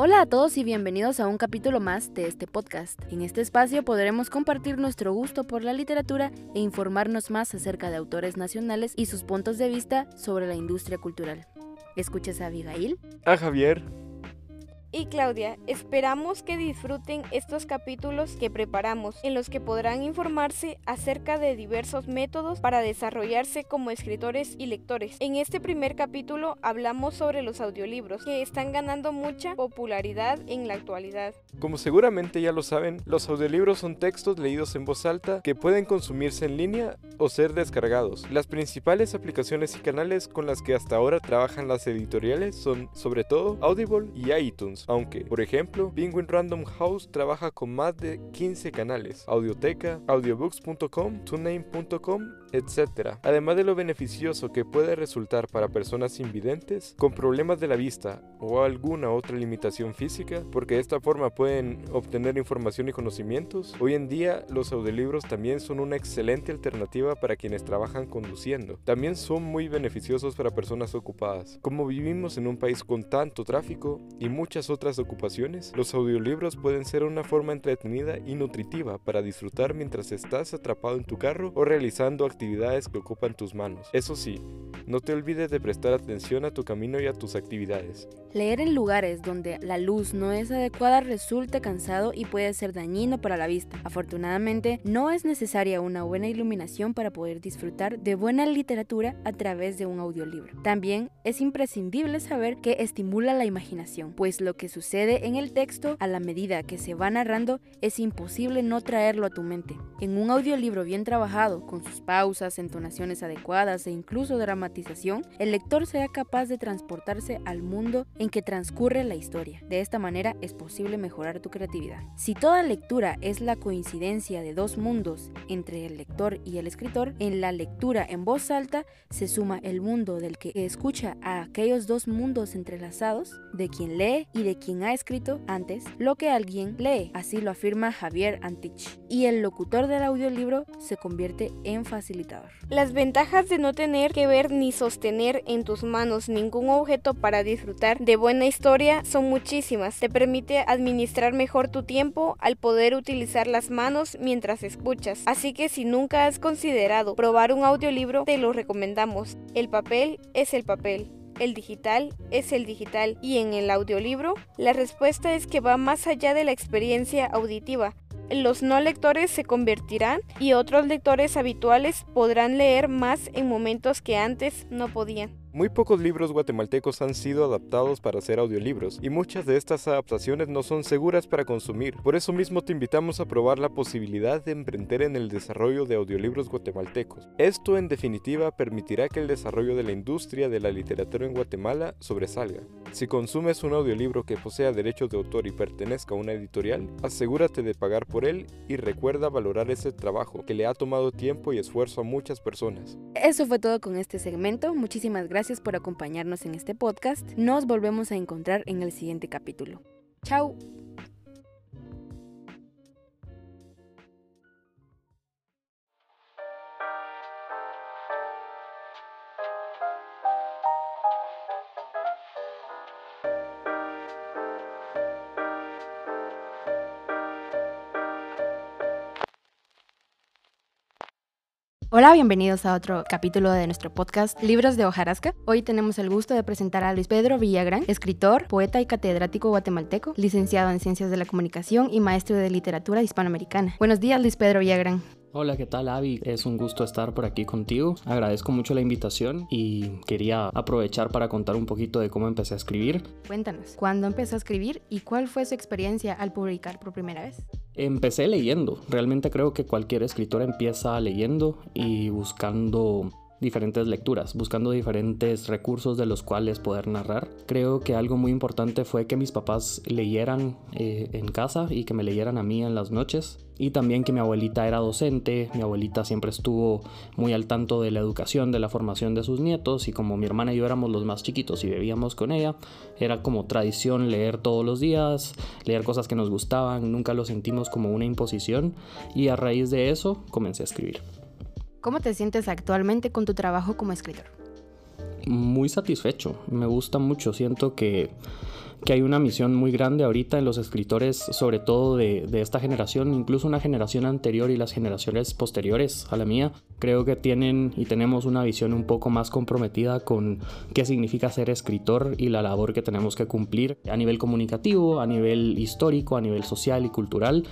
Hola a todos y bienvenidos a un capítulo más de este podcast. En este espacio podremos compartir nuestro gusto por la literatura e informarnos más acerca de autores nacionales y sus puntos de vista sobre la industria cultural. ¿Escuchas a Abigail? A Javier y Claudia, esperamos que disfruten estos capítulos que preparamos, en los que podrán informarse acerca de diversos métodos para desarrollarse como escritores y lectores. En este primer capítulo hablamos sobre los audiolibros, que están ganando mucha popularidad en la actualidad. Como seguramente ya lo saben, los audiolibros son textos leídos en voz alta que pueden consumirse en línea o ser descargados. Las principales aplicaciones y canales con las que hasta ahora trabajan las editoriales son sobre todo Audible y iTunes aunque, por ejemplo, Penguin Random House trabaja con más de 15 canales, Audioteca, audiobooks.com, tuname.com, etc. Además de lo beneficioso que puede resultar para personas invidentes, con problemas de la vista o alguna otra limitación física, porque de esta forma pueden obtener información y conocimientos, hoy en día los audiolibros también son una excelente alternativa para quienes trabajan conduciendo. También son muy beneficiosos para personas ocupadas. Como vivimos en un país con tanto tráfico y muchas otras ocupaciones, los audiolibros pueden ser una forma entretenida y nutritiva para disfrutar mientras estás atrapado en tu carro o realizando actividades que ocupan tus manos. Eso sí, no te olvides de prestar atención a tu camino y a tus actividades. Leer en lugares donde la luz no es adecuada resulta cansado y puede ser dañino para la vista. Afortunadamente, no es necesaria una buena iluminación para poder disfrutar de buena literatura a través de un audiolibro. También es imprescindible saber que estimula la imaginación, pues lo que sucede en el texto a la medida que se va narrando es imposible no traerlo a tu mente. En un audiolibro bien trabajado, con sus pausas, entonaciones adecuadas e incluso dramatización, el lector será capaz de transportarse al mundo en que transcurre la historia. De esta manera es posible mejorar tu creatividad. Si toda lectura es la coincidencia de dos mundos entre el lector y el escritor, en la lectura en voz alta se suma el mundo del que escucha a aquellos dos mundos entrelazados, de quien lee y de quien ha escrito antes lo que alguien lee. Así lo afirma Javier Antich. Y el locutor del audiolibro se convierte en facilitador. Las ventajas de no tener que ver ni sostener en tus manos ningún objeto para disfrutar de buena historia son muchísimas. Te permite administrar mejor tu tiempo al poder utilizar las manos mientras escuchas. Así que si nunca has considerado probar un audiolibro, te lo recomendamos. El papel es el papel el digital es el digital y en el audiolibro la respuesta es que va más allá de la experiencia auditiva. Los no lectores se convertirán y otros lectores habituales podrán leer más en momentos que antes no podían. Muy pocos libros guatemaltecos han sido adaptados para ser audiolibros, y muchas de estas adaptaciones no son seguras para consumir. Por eso mismo te invitamos a probar la posibilidad de emprender en el desarrollo de audiolibros guatemaltecos. Esto en definitiva permitirá que el desarrollo de la industria de la literatura en Guatemala sobresalga. Si consumes un audiolibro que posea derechos de autor y pertenezca a una editorial, asegúrate de pagar por él y recuerda valorar ese trabajo que le ha tomado tiempo y esfuerzo a muchas personas. Eso fue todo con este segmento. Muchísimas gracias Gracias por acompañarnos en este podcast. Nos volvemos a encontrar en el siguiente capítulo. Chao. Hola, bienvenidos a otro capítulo de nuestro podcast Libros de Hojarasca. Hoy tenemos el gusto de presentar a Luis Pedro Villagrán, escritor, poeta y catedrático guatemalteco, licenciado en Ciencias de la Comunicación y maestro de Literatura Hispanoamericana. Buenos días, Luis Pedro Villagrán. Hola, ¿qué tal Avi? Es un gusto estar por aquí contigo. Agradezco mucho la invitación y quería aprovechar para contar un poquito de cómo empecé a escribir. Cuéntanos, ¿cuándo empezó a escribir y cuál fue su experiencia al publicar por primera vez? Empecé leyendo. Realmente creo que cualquier escritor empieza leyendo y buscando diferentes lecturas, buscando diferentes recursos de los cuales poder narrar. Creo que algo muy importante fue que mis papás leyeran eh, en casa y que me leyeran a mí en las noches. Y también que mi abuelita era docente, mi abuelita siempre estuvo muy al tanto de la educación, de la formación de sus nietos y como mi hermana y yo éramos los más chiquitos y bebíamos con ella, era como tradición leer todos los días, leer cosas que nos gustaban, nunca lo sentimos como una imposición y a raíz de eso comencé a escribir. ¿Cómo te sientes actualmente con tu trabajo como escritor? Muy satisfecho, me gusta mucho, siento que que hay una misión muy grande ahorita en los escritores, sobre todo de, esta generación, incluso una generación anterior y las generaciones posteriores a la mía. Creo que tienen y tenemos una visión un poco más comprometida con qué significa ser escritor y la labor que tenemos que cumplir a nivel comunicativo, a nivel histórico, a nivel social y cultural.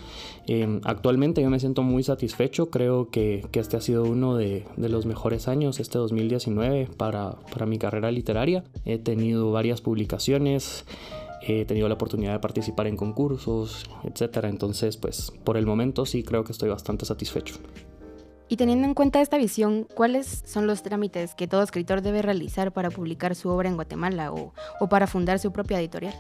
Em, actualmente yo me siento muy satisfecho, creo que, este ha sido uno de, de, los mejores años, este 2019, para, para mi carrera literaria. He tenido varias publicaciones he tenido la oportunidad de participar en concursos, etcétera. Entonces, pues por el momento sí creo que estoy bastante satisfecho. Y teniendo en cuenta esta visión, ¿cuáles son los trámites que todo escritor debe realizar para publicar su obra en Guatemala o, o para fundar su propia editorial?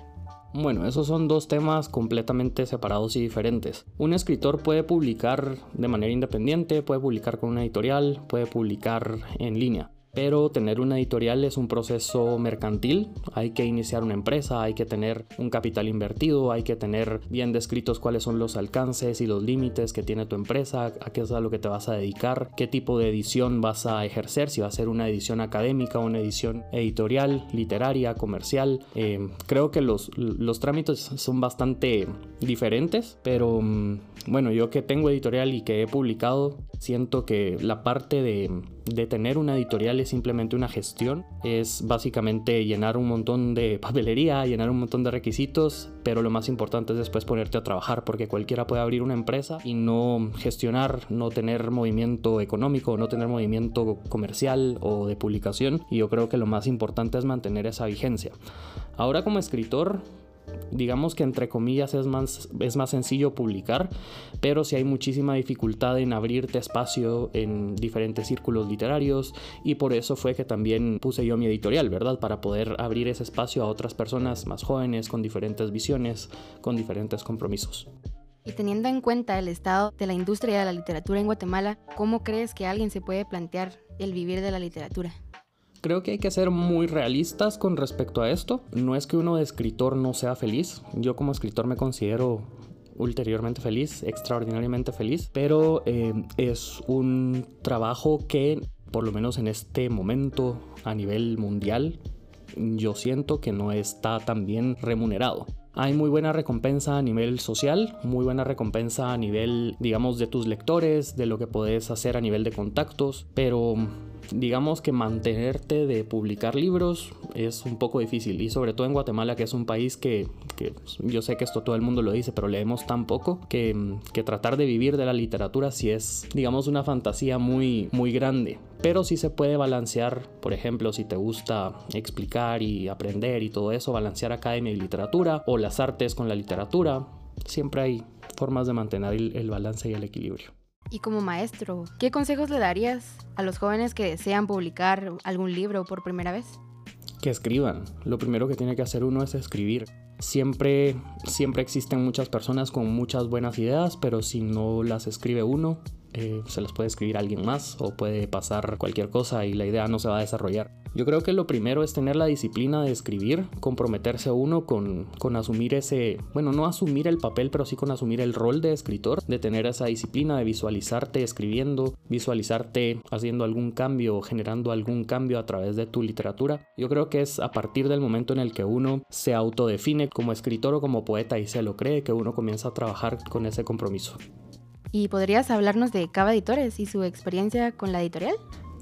Bueno, esos son dos temas completamente separados y diferentes. Un escritor puede publicar de manera independiente, puede publicar con una editorial, puede publicar en línea pero tener una editorial es un proceso mercantil, hay que iniciar una empresa, hay que tener un capital invertido, hay que tener bien descritos cuáles son los alcances y los límites que tiene tu empresa, a qué es a lo que te vas a dedicar, qué tipo de edición vas a ejercer, si va a ser una edición académica, una edición editorial, literaria, comercial. Eh, creo que los, los trámites son bastante diferentes, pero mm, bueno, yo que tengo editorial y que he publicado, siento que la parte de de tener una editorial es simplemente una gestión, es básicamente llenar un montón de papelería, llenar un montón de requisitos, pero lo más importante es después ponerte a trabajar porque cualquiera puede abrir una empresa y no gestionar, no tener movimiento económico, no tener movimiento comercial o de publicación y yo creo que lo más importante es mantener esa vigencia. Ahora como escritor digamos que entre comillas es más, es más sencillo publicar, pero si hay muchísima dificultad en abrirte espacio en diferentes círculos literarios y por eso fue que también puse yo mi editorial, ¿verdad? Para poder abrir ese espacio a otras personas más jóvenes, con diferentes visiones, con diferentes compromisos. Y teniendo en cuenta el estado de la industria de la literatura en Guatemala, ¿cómo crees que alguien se puede plantear el vivir de la literatura? Creo que hay que ser muy realistas con respecto a esto. No es que uno de escritor no sea feliz. Yo como escritor me considero ulteriormente feliz, extraordinariamente feliz, pero eh, es un trabajo que, por lo menos en este momento a nivel mundial, yo siento que no está tan bien remunerado. Hay muy buena recompensa a nivel social, muy buena recompensa a nivel, digamos, de tus lectores, de lo que puedes hacer a nivel de contactos, pero digamos que mantenerte de publicar libros es un poco difícil y sobre todo en Guatemala que es un país que, yo sé que esto todo el mundo lo dice pero leemos tan poco que, que tratar de vivir de la literatura sí es digamos una fantasía muy muy grande. Pero sí se puede balancear por ejemplo si te gusta explicar y aprender y todo eso balancear academia y literatura o las artes con la literatura siempre hay formas de mantener el balance y el equilibrio y como maestro, ¿qué consejos le darías a los jóvenes que desean publicar algún libro por primera vez? Que escriban. Lo primero que tiene que hacer uno es escribir. Siempre, siempre existen muchas personas con muchas buenas ideas, pero si no las escribe uno, eh, se las puede escribir alguien más o puede pasar cualquier cosa y la idea no se va a desarrollar. Yo creo que lo primero es tener la disciplina de escribir, comprometerse uno con, con asumir ese, bueno, no asumir el papel, pero sí con asumir el rol de escritor, de tener esa disciplina de visualizarte escribiendo, visualizarte haciendo algún cambio o generando algún cambio a través de tu literatura. Yo creo que es a partir del momento en el que uno se autodefine como escritor o como poeta y se lo cree que uno comienza a trabajar con ese compromiso. ¿Y podrías hablarnos de Cava Editores y su experiencia con la editorial?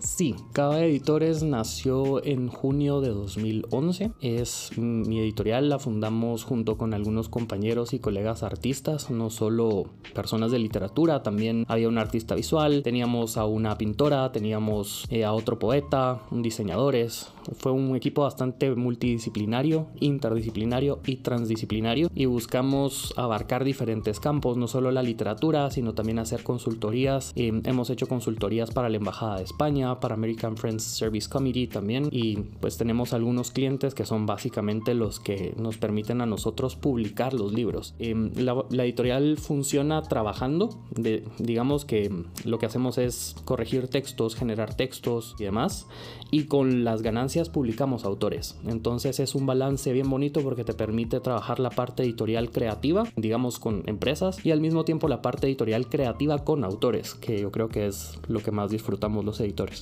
Sí, Cava Editores nació en junio de 2011. Es mi editorial, la fundamos junto con algunos compañeros y colegas artistas, no solo personas de literatura, también había un artista visual, teníamos a una pintora, teníamos eh, a otro poeta, diseñadores. Fue un equipo bastante multidisciplinario, interdisciplinario y transdisciplinario y buscamos abarcar diferentes campos, no solo la literatura, sino también hacer consultorías. Eh, hemos hecho consultorías para la Embajada de España, para American Friends Service Committee también y pues tenemos algunos clientes que son básicamente los que nos permiten a nosotros publicar los libros. Em, la, editorial funciona trabajando, de, digamos que lo que hacemos es corregir textos, generar textos y demás y con las ganancias publicamos autores. Entonces es un balance bien bonito porque te permite trabajar la parte editorial creativa, digamos con empresas y al mismo tiempo la parte editorial creativa con autores, que yo creo que es lo que más disfrutamos los editores.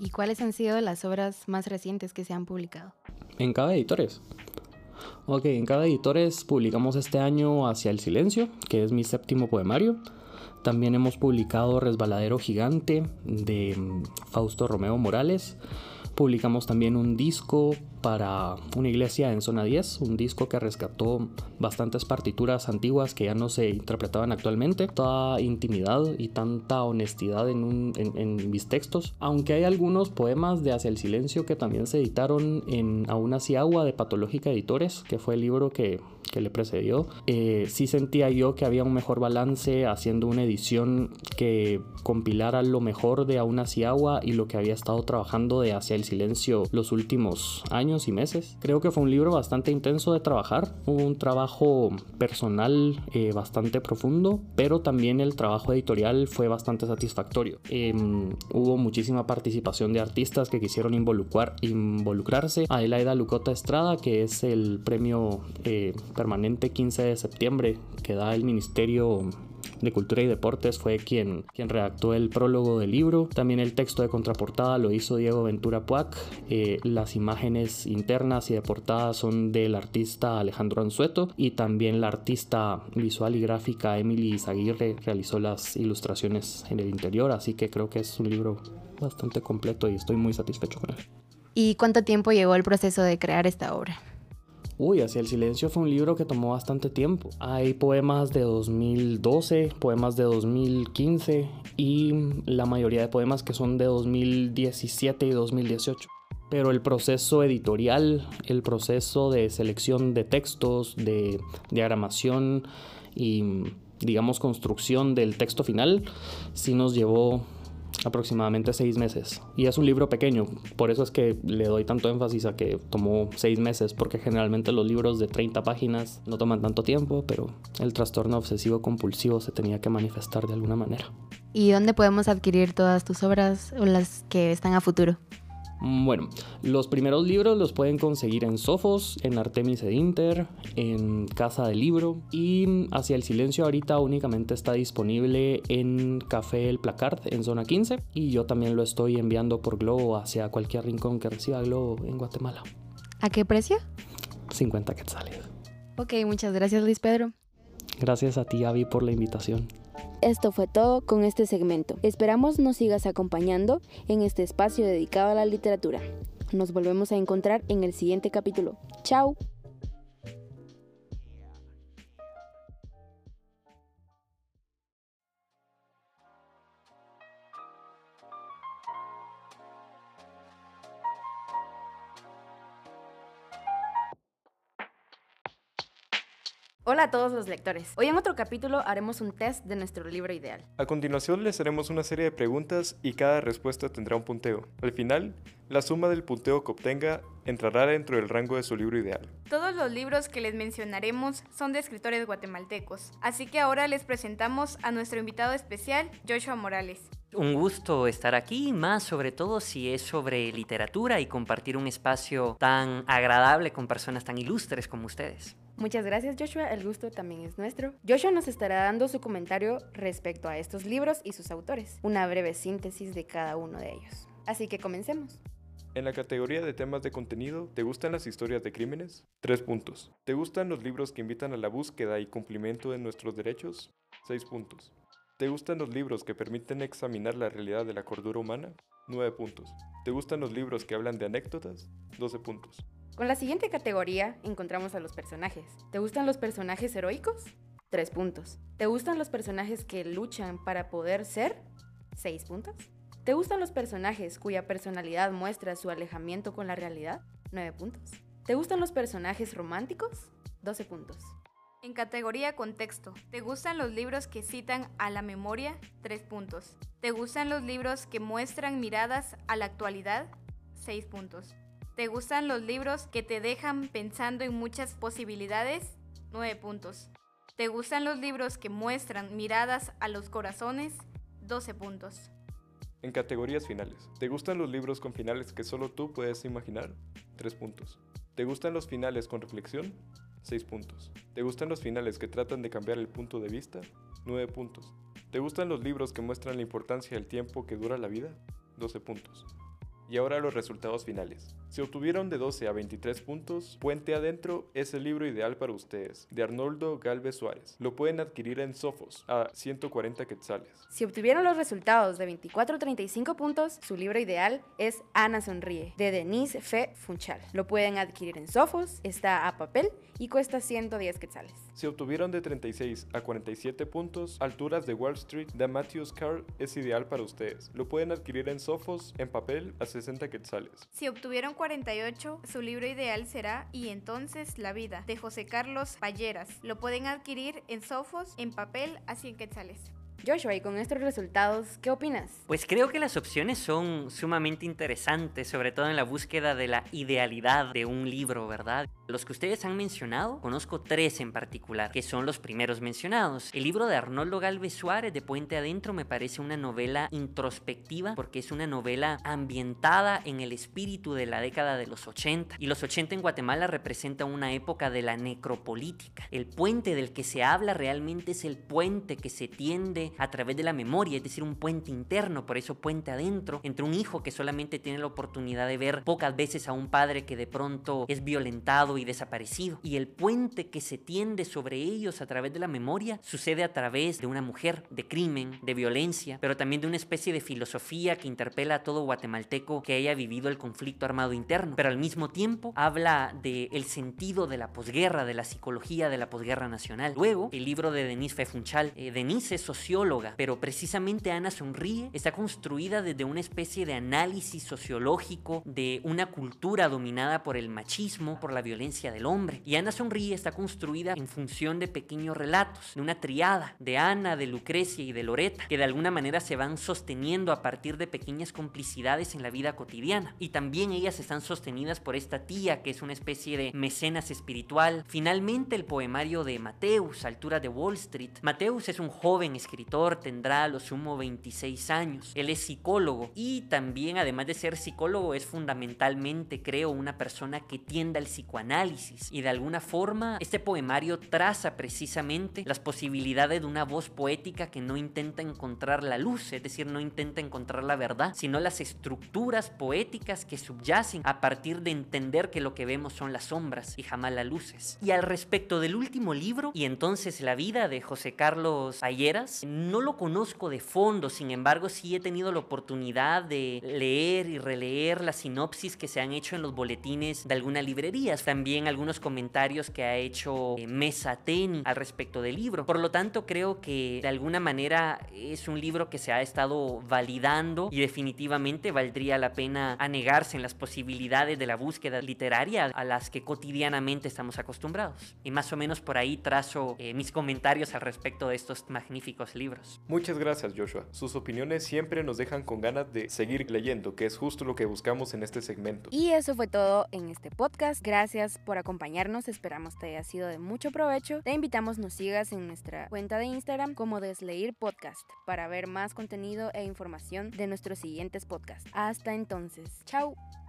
¿Y cuáles han sido las obras más recientes que se han publicado? En cada editores. Ok, en cada editores publicamos este año Hacia el Silencio, que es mi séptimo poemario. También hemos publicado Resbaladero Gigante de mm, Fausto Romeo Morales. Publicamos también un disco para una iglesia en zona 10, un disco que rescató bastantes partituras antiguas que ya no se interpretaban actualmente, toda intimidad y tanta honestidad en, en, mis textos, aunque hay algunos poemas de Hacia el Silencio que también se editaron en Aún así agua de Patológica Editores, que fue el libro que, que le precedió, eh, sí sentía yo que había un mejor balance haciendo una edición que compilara lo mejor de Aún así agua y lo que había estado trabajando de Hacia el Silencio los últimos años y meses. Creo que fue un libro bastante intenso de trabajar, un trabajo personal eh, bastante profundo, pero también el trabajo editorial fue bastante satisfactorio. Em, hubo muchísima participación de artistas que quisieron involucrar, involucrarse. Adelaida Lucota Estrada, que es el premio eh, permanente 15 de septiembre que da el Ministerio de Cultura y Deportes fue quien, quien redactó el prólogo del libro. También el texto de contraportada lo hizo Diego Ventura Puac. Eh, las imágenes internas y de portada son del artista Alejandro Anzueto y también la artista visual y gráfica Emily Izaguirre realizó las ilustraciones en el interior, así que creo que es un libro bastante completo y estoy muy satisfecho con él. ¿Y cuánto tiempo llevó el proceso de crear esta obra? Uy, Hacia el Silencio fue un libro que tomó bastante tiempo. Hay poemas de 2012, poemas de 2015 y la mayoría de poemas que son de 2017 y 2018. Pero el proceso editorial, el proceso de selección de textos, de diagramación y digamos construcción del texto final, sí nos llevó aproximadamente seis meses. Y es un libro pequeño, por eso es que le doy tanto énfasis a que tomó seis meses, porque generalmente los libros de 30 páginas no toman tanto tiempo, pero el trastorno obsesivo compulsivo se tenía que manifestar de alguna manera. ¿Y dónde podemos adquirir todas tus obras o las que están a futuro? Bueno, los primeros libros los pueden conseguir en Sofos, en Artemis Edinter, en Casa del Libro y Hacia el Silencio ahorita únicamente está disponible en Café El Placard en zona 15 y yo también lo estoy enviando por Globo hacia cualquier rincón que reciba Globo en Guatemala. ¿A qué precio? 50 quetzales. Ok, muchas gracias Luis Pedro. Gracias a ti Avi por la invitación. Esto fue todo con este segmento. Esperamos nos sigas acompañando en este espacio dedicado a la literatura. Nos volvemos a encontrar en el siguiente capítulo. ¡Chao! Hola a todos los lectores. Hoy en otro capítulo haremos un test de nuestro libro ideal. A continuación les haremos una serie de preguntas y cada respuesta tendrá un punteo. Al final, la suma del punteo que obtenga entrará dentro del rango de su libro ideal. Todos los libros que les mencionaremos son de escritores guatemaltecos, así que ahora les presentamos a nuestro invitado especial, Joshua Morales. Un gusto estar aquí, más sobre todo si es sobre literatura y compartir un espacio tan agradable con personas tan ilustres como ustedes. Muchas gracias Joshua, el gusto también es nuestro. Joshua nos estará dando su comentario respecto a estos libros y sus autores, una breve síntesis de cada uno de ellos. Así que comencemos. En la categoría de temas de contenido, ¿te gustan las historias de crímenes? Tres puntos. ¿Te gustan los libros que invitan a la búsqueda y cumplimiento de nuestros derechos? Seis puntos. ¿Te gustan los libros que permiten examinar la realidad de la cordura humana? Nueve puntos. ¿Te gustan los libros que hablan de anécdotas? 12 puntos. Con la siguiente categoría encontramos a los personajes. ¿Te gustan los personajes heroicos? Tres puntos. ¿Te gustan los personajes que luchan para poder ser? Seis puntos. ¿Te gustan los personajes cuya personalidad muestra su alejamiento con la realidad? Nueve puntos. ¿Te gustan los personajes románticos? 12 puntos. En categoría contexto, ¿te gustan los libros que citan a la memoria? Tres puntos. ¿Te gustan los libros que muestran miradas a la actualidad? Seis puntos. ¿Te gustan los libros que te dejan pensando en muchas posibilidades? 9 puntos. ¿Te gustan los libros que muestran miradas a los corazones? 12 puntos. En categorías finales. ¿Te gustan los libros con finales que solo tú puedes imaginar? 3 puntos. ¿Te gustan los finales con reflexión? 6 puntos. ¿Te gustan los finales que tratan de cambiar el punto de vista? 9 puntos. ¿Te gustan los libros que muestran la importancia del tiempo que dura la vida? 12 puntos. Y ahora los resultados finales. Si obtuvieron de 12 a 23 puntos, Puente Adentro es el libro ideal para ustedes, de Arnoldo Galvez Suárez. Lo pueden adquirir en Sofos, a 140 quetzales. Si obtuvieron los resultados de 24 a 35 puntos, su libro ideal es Ana Sonríe, de Denise Fe Funchal. Lo pueden adquirir en Sofos, está a papel y cuesta 110 quetzales. Si obtuvieron de 36 a 47 puntos, Alturas de Wall Street de Matthews Carr es ideal para ustedes. Lo pueden adquirir en Sofos, en papel, a 60 Si obtuvieron 48, su libro ideal será Y entonces la vida, de José Carlos Palleras. Lo pueden adquirir en Sofos, en papel, a 100 quetzales. Joshua, y con estos resultados, ¿qué opinas? Pues creo que las opciones son sumamente interesantes, sobre todo en la búsqueda de la idealidad de un libro, ¿verdad? Los que ustedes han mencionado, conozco tres en particular, que son los primeros mencionados. El libro de Arnoldo Galvez Suárez, de Puente Adentro, me parece una novela introspectiva, porque es una novela ambientada en el espíritu de la década de los 80. Y los 80 en Guatemala representa una época de la necropolítica. El puente del que se habla realmente es el puente que se tiende a través de la memoria, es decir, un puente interno, por eso puente adentro, entre un hijo que solamente tiene la oportunidad de ver pocas veces a un padre que de pronto es violentado y desaparecido. Y el puente que se tiende sobre ellos a través de la memoria sucede a través de una mujer, de crimen, de violencia, pero también de una especie de filosofía que interpela a todo guatemalteco que haya vivido el conflicto armado interno, pero al mismo tiempo habla del el sentido de la posguerra, de la psicología de la posguerra nacional. Luego, el libro de Denise Fefunchal. Eh, Denise es socióloga, pero precisamente Ana Sonríe está construida desde una especie de análisis sociológico de una cultura dominada por el machismo, por la violencia del hombre. Y Ana Sonríe está construida en función de pequeños relatos, de una triada de Ana, de Lucrecia y de Loreta, que de alguna manera se van sosteniendo a partir de pequeñas complicidades en la vida cotidiana. Y también ellas están sostenidas por esta tía, que es una especie de mecenas espiritual. Finalmente, el poemario de Mateus, Altura de Wall Street. Mateus es un joven escritor, tendrá a lo sumo 26 años. Él es psicólogo y también, además de ser psicólogo, es fundamentalmente, creo, una persona que tiende al psicoanálisis. Y de alguna forma, este poemario traza precisamente las posibilidades de una voz poética que no intenta encontrar la luz, es decir, no intenta encontrar la verdad, sino las estructuras poéticas que subyacen a partir de entender que lo que vemos son las sombras y jamás las luces. Y al respecto del último libro, y entonces la vida de José Carlos Ayeras, no lo conozco de fondo, sin embargo sí he tenido la oportunidad de leer y releer las sinopsis que se han hecho en los boletines de algunas librerías, también algunos comentarios que ha hecho eh, Mesa Teni al respecto del libro. Por lo tanto, creo que de alguna manera es un libro que se ha estado validando y definitivamente valdría la pena anegarse en las posibilidades de la búsqueda literaria a las que cotidianamente estamos acostumbrados. Y más o menos por ahí trazo eh, mis comentarios al respecto de estos magníficos libros. Muchas gracias Joshua. Sus opiniones siempre nos dejan con ganas de seguir leyendo, que es justo lo que buscamos en este segmento. Y eso fue todo en este podcast. Gracias por acompañarnos. Esperamos te haya sido de mucho provecho. Te invitamos nos sigas en nuestra cuenta de Instagram como Desleír Podcast para ver más contenido e información de nuestros siguientes podcasts. Hasta entonces. Chao.